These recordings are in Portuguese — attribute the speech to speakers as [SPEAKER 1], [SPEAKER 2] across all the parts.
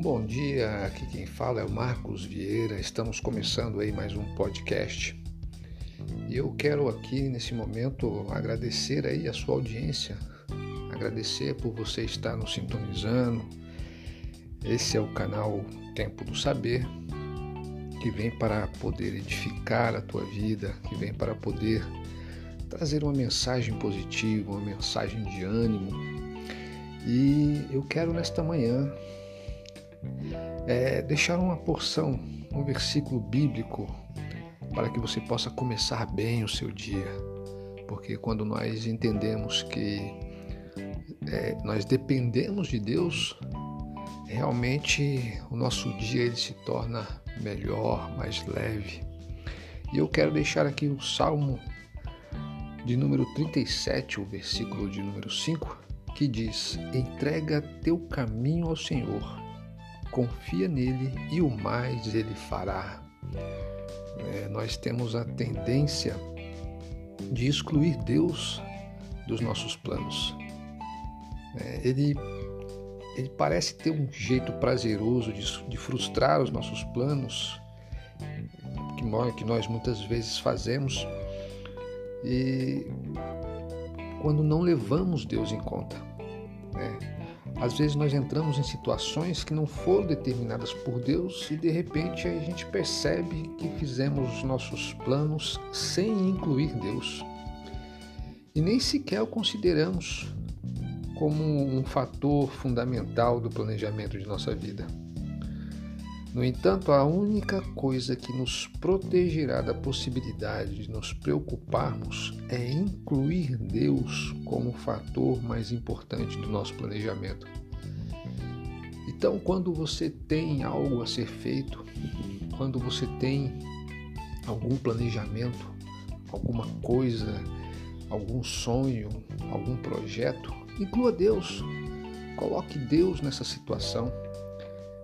[SPEAKER 1] Bom dia, aqui quem fala é o Marcos Vieira. Estamos começando aí mais um podcast. E eu quero aqui nesse momento agradecer aí a sua audiência, agradecer por você estar nos sintonizando. Esse é o canal Tempo do Saber, que vem para poder edificar a tua vida, que vem para poder trazer uma mensagem positiva, uma mensagem de ânimo. E eu quero nesta manhã é, deixar uma porção, um versículo bíblico para que você possa começar bem o seu dia. Porque quando nós entendemos que é, nós dependemos de Deus, realmente o nosso dia ele se torna melhor, mais leve. E eu quero deixar aqui o Salmo de número 37, o versículo de número 5, que diz: Entrega teu caminho ao Senhor confia nele e o mais ele fará. É, nós temos a tendência de excluir Deus dos nossos planos. É, ele, ele parece ter um jeito prazeroso de, de frustrar os nossos planos, que nós, que nós muitas vezes fazemos, e quando não levamos Deus em conta. Né? Às vezes nós entramos em situações que não foram determinadas por Deus e de repente a gente percebe que fizemos os nossos planos sem incluir Deus. E nem sequer o consideramos como um fator fundamental do planejamento de nossa vida. No entanto, a única coisa que nos protegerá da possibilidade de nos preocuparmos é incluir Deus como fator mais importante do nosso planejamento. Então, quando você tem algo a ser feito, quando você tem algum planejamento, alguma coisa, algum sonho, algum projeto, inclua Deus. Coloque Deus nessa situação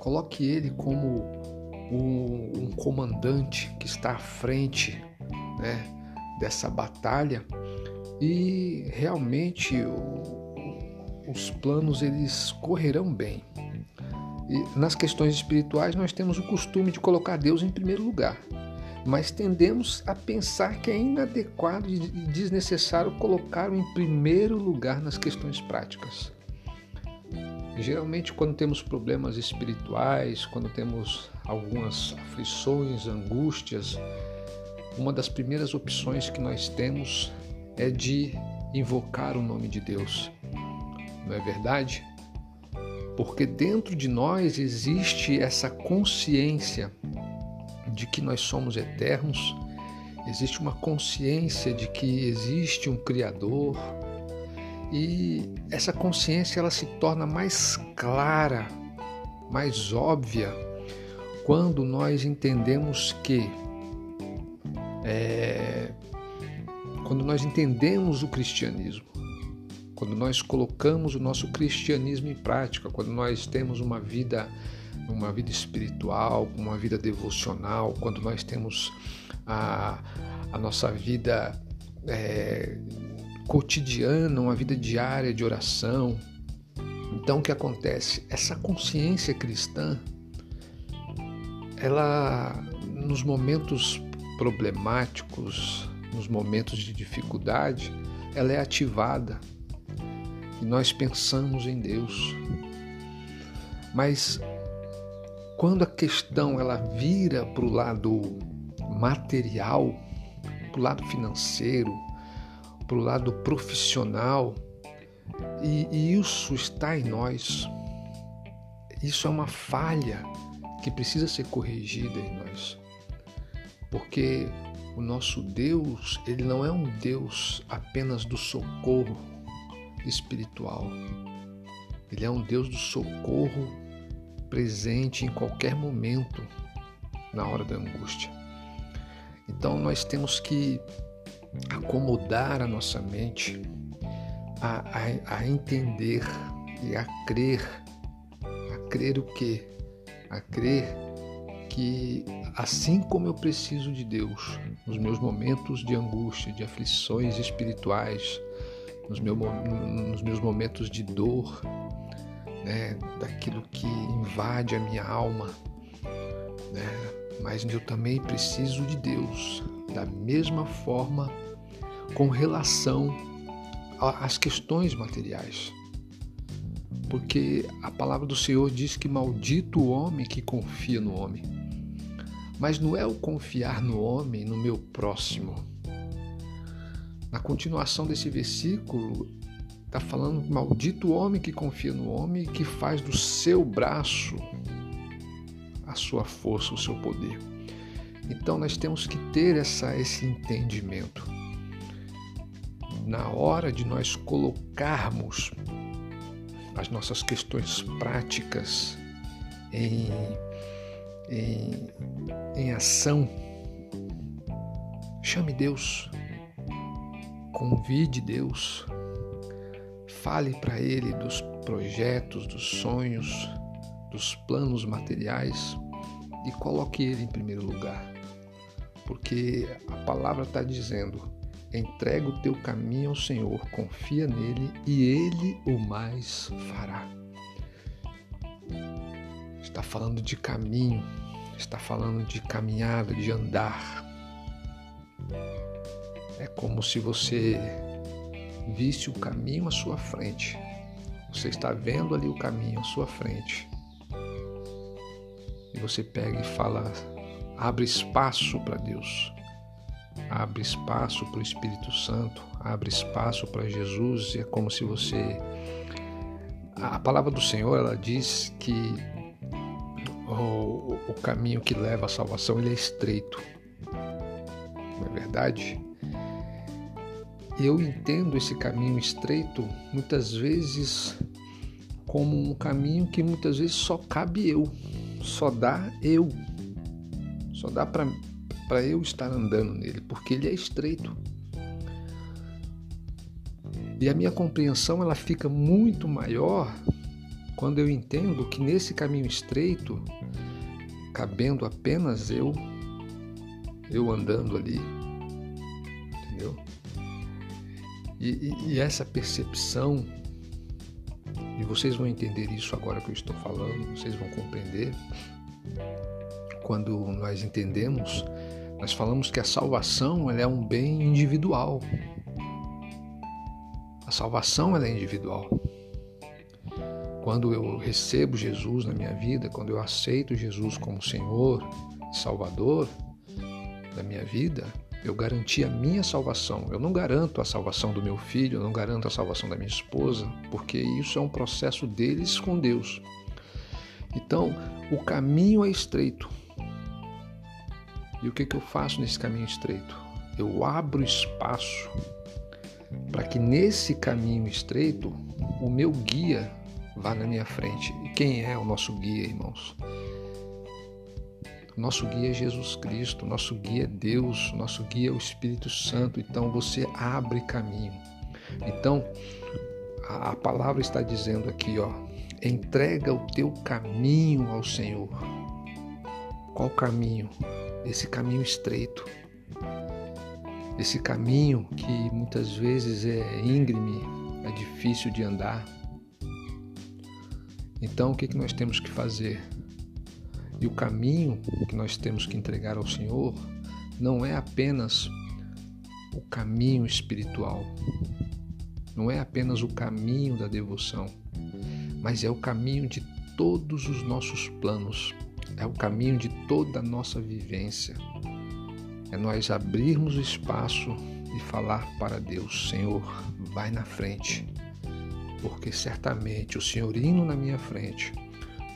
[SPEAKER 1] Coloque ele como um, um comandante que está à frente né, dessa batalha e realmente o, os planos eles correrão bem. E nas questões espirituais nós temos o costume de colocar Deus em primeiro lugar, mas tendemos a pensar que é inadequado e desnecessário colocá-lo em primeiro lugar nas questões práticas. Geralmente, quando temos problemas espirituais, quando temos algumas aflições, angústias, uma das primeiras opções que nós temos é de invocar o nome de Deus. Não é verdade? Porque dentro de nós existe essa consciência de que nós somos eternos, existe uma consciência de que existe um Criador, e essa consciência ela se torna mais clara, mais óbvia, quando nós entendemos que é, quando nós entendemos o cristianismo, quando nós colocamos o nosso cristianismo em prática, quando nós temos uma vida uma vida espiritual, uma vida devocional, quando nós temos a, a nossa vida é, cotidiana, uma vida diária de oração. Então o que acontece? Essa consciência cristã, ela nos momentos problemáticos, nos momentos de dificuldade, ela é ativada e nós pensamos em Deus. Mas quando a questão ela vira para o lado material, para o lado financeiro, para o lado profissional, e, e isso está em nós. Isso é uma falha que precisa ser corrigida em nós. Porque o nosso Deus, ele não é um Deus apenas do socorro espiritual. Ele é um Deus do socorro presente em qualquer momento na hora da angústia. Então nós temos que acomodar a nossa mente a, a, a entender e a crer, a crer o quê? A crer que assim como eu preciso de Deus nos meus momentos de angústia, de aflições espirituais, nos, meu, nos meus momentos de dor, né, daquilo que invade a minha alma, né, mas eu também preciso de Deus da mesma forma com relação às questões materiais. Porque a palavra do Senhor diz que maldito o homem que confia no homem. Mas não é o confiar no homem, no meu próximo. Na continuação desse versículo, está falando maldito o homem que confia no homem e que faz do seu braço a sua força, o seu poder. Então nós temos que ter essa, esse entendimento. Na hora de nós colocarmos as nossas questões práticas em, em, em ação, chame Deus, convide Deus, fale para Ele dos projetos, dos sonhos, dos planos materiais e coloque Ele em primeiro lugar porque a palavra está dizendo: entrega o teu caminho ao Senhor, confia nele e ele o mais fará. Está falando de caminho, está falando de caminhada, de andar. É como se você visse o caminho à sua frente. Você está vendo ali o caminho à sua frente. E você pega e fala Abre espaço para Deus. Abre espaço para o Espírito Santo. Abre espaço para Jesus. É como se você. A palavra do Senhor ela diz que o, o caminho que leva à salvação ele é estreito. Não é verdade? Eu entendo esse caminho estreito muitas vezes como um caminho que muitas vezes só cabe eu, só dá eu. Só dá para eu estar andando nele, porque ele é estreito. E a minha compreensão ela fica muito maior quando eu entendo que nesse caminho estreito, cabendo apenas eu, eu andando ali, entendeu? E, e, e essa percepção, e vocês vão entender isso agora que eu estou falando, vocês vão compreender, quando nós entendemos, nós falamos que a salvação é um bem individual. A salvação é individual. Quando eu recebo Jesus na minha vida, quando eu aceito Jesus como Senhor Salvador da minha vida, eu garanti a minha salvação. Eu não garanto a salvação do meu filho, eu não garanto a salvação da minha esposa, porque isso é um processo deles com Deus. Então, o caminho é estreito. E o que, que eu faço nesse caminho estreito? Eu abro espaço para que nesse caminho estreito o meu guia vá na minha frente. E quem é o nosso guia, irmãos? Nosso guia é Jesus Cristo, nosso guia é Deus, nosso guia é o Espírito Santo. Então você abre caminho. Então a, a palavra está dizendo aqui, ó, entrega o teu caminho ao Senhor. Qual caminho? esse caminho estreito, esse caminho que muitas vezes é íngreme, é difícil de andar. Então, o que, que nós temos que fazer? E o caminho que nós temos que entregar ao Senhor não é apenas o caminho espiritual, não é apenas o caminho da devoção, mas é o caminho de todos os nossos planos é o caminho de toda a nossa vivência. É nós abrirmos o espaço e falar para Deus: Senhor, vai na frente, porque certamente o Senhor indo na minha frente,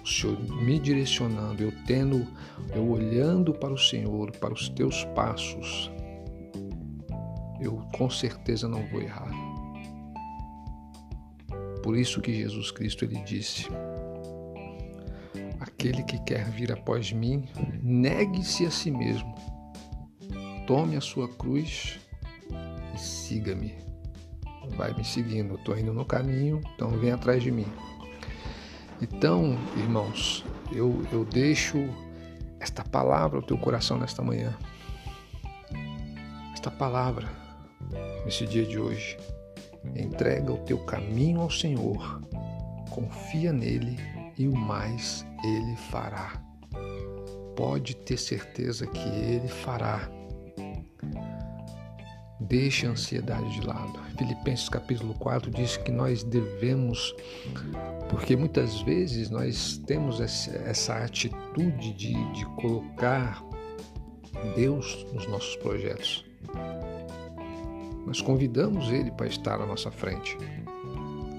[SPEAKER 1] o Senhor me direcionando, eu tendo, eu olhando para o Senhor, para os teus passos, eu com certeza não vou errar. Por isso que Jesus Cristo ele disse: Aquele que quer vir após mim, negue-se a si mesmo. Tome a sua cruz e siga-me. Vai me seguindo, estou indo no caminho, então vem atrás de mim. Então, irmãos, eu, eu deixo esta palavra ao teu coração nesta manhã. Esta palavra, nesse dia de hoje. Entrega o teu caminho ao Senhor confia nele e o mais ele fará. Pode ter certeza que ele fará. Deixe a ansiedade de lado. Filipenses capítulo 4 diz que nós devemos, porque muitas vezes nós temos essa atitude de, de colocar Deus nos nossos projetos. Nós convidamos Ele para estar à nossa frente,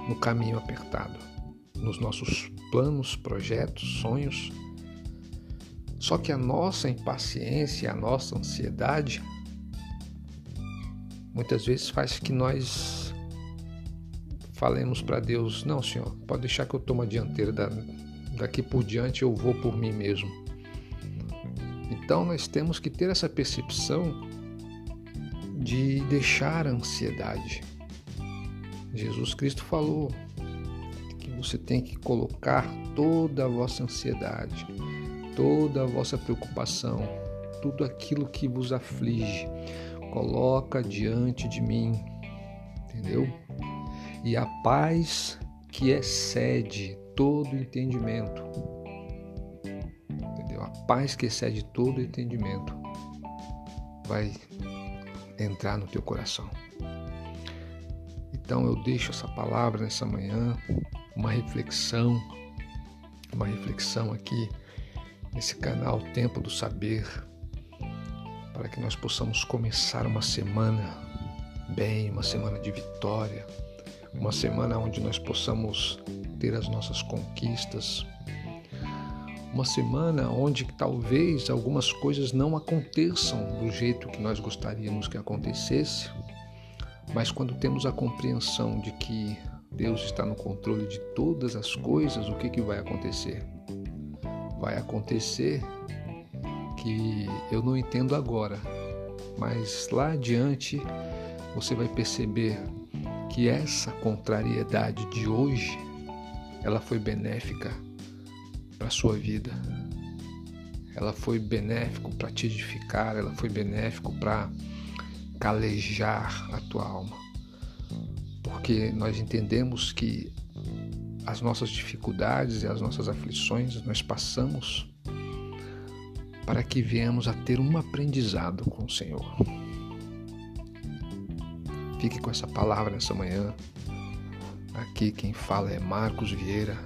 [SPEAKER 1] no caminho apertado, nos nossos planos, projetos, sonhos. Só que a nossa impaciência, a nossa ansiedade, muitas vezes faz que nós falemos para Deus: Não, Senhor, pode deixar que eu tome a dianteira, daqui por diante eu vou por mim mesmo. Então nós temos que ter essa percepção de deixar a ansiedade. Jesus Cristo falou que você tem que colocar toda a vossa ansiedade, toda a vossa preocupação, tudo aquilo que vos aflige, coloca diante de mim, entendeu? E a paz que excede todo entendimento, entendeu? A paz que excede todo entendimento vai entrar no teu coração. Então eu deixo essa palavra nessa manhã, uma reflexão, uma reflexão aqui nesse canal Tempo do Saber, para que nós possamos começar uma semana bem, uma semana de vitória, uma semana onde nós possamos ter as nossas conquistas, uma semana onde talvez algumas coisas não aconteçam do jeito que nós gostaríamos que acontecesse, mas quando temos a compreensão de que Deus está no controle de todas as coisas, o que, que vai acontecer? Vai acontecer que eu não entendo agora, mas lá adiante você vai perceber que essa contrariedade de hoje ela foi benéfica para a sua vida. Ela foi benéfico para te edificar, ela foi benéfico para calejar a tua alma. Porque nós entendemos que as nossas dificuldades e as nossas aflições nós passamos para que viemos a ter um aprendizado com o Senhor. Fique com essa palavra nessa manhã. Aqui quem fala é Marcos Vieira